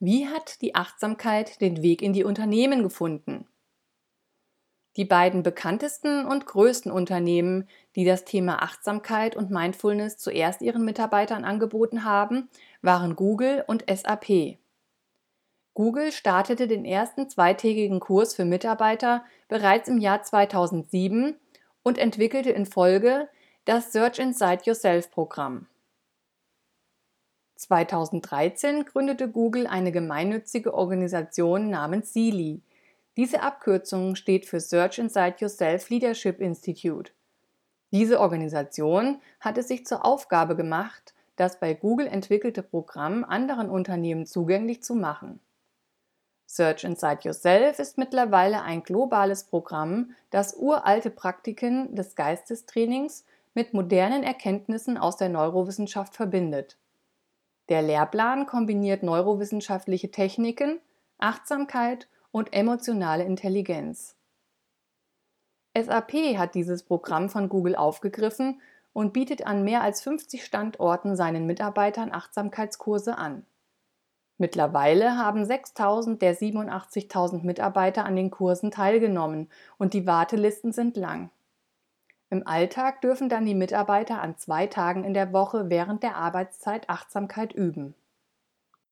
Wie hat die Achtsamkeit den Weg in die Unternehmen gefunden? Die beiden bekanntesten und größten Unternehmen, die das Thema Achtsamkeit und Mindfulness zuerst ihren Mitarbeitern angeboten haben, waren Google und SAP. Google startete den ersten zweitägigen Kurs für Mitarbeiter bereits im Jahr 2007 und entwickelte in Folge das Search Inside Yourself Programm. 2013 gründete Google eine gemeinnützige Organisation namens Sealy. Diese Abkürzung steht für Search Inside Yourself Leadership Institute. Diese Organisation hat es sich zur Aufgabe gemacht, das bei Google entwickelte Programm anderen Unternehmen zugänglich zu machen. Search Inside Yourself ist mittlerweile ein globales Programm, das uralte Praktiken des Geistestrainings mit modernen Erkenntnissen aus der Neurowissenschaft verbindet. Der Lehrplan kombiniert neurowissenschaftliche Techniken, Achtsamkeit und emotionale Intelligenz. SAP hat dieses Programm von Google aufgegriffen und bietet an mehr als 50 Standorten seinen Mitarbeitern Achtsamkeitskurse an. Mittlerweile haben 6000 der 87.000 Mitarbeiter an den Kursen teilgenommen und die Wartelisten sind lang. Im Alltag dürfen dann die Mitarbeiter an zwei Tagen in der Woche während der Arbeitszeit Achtsamkeit üben.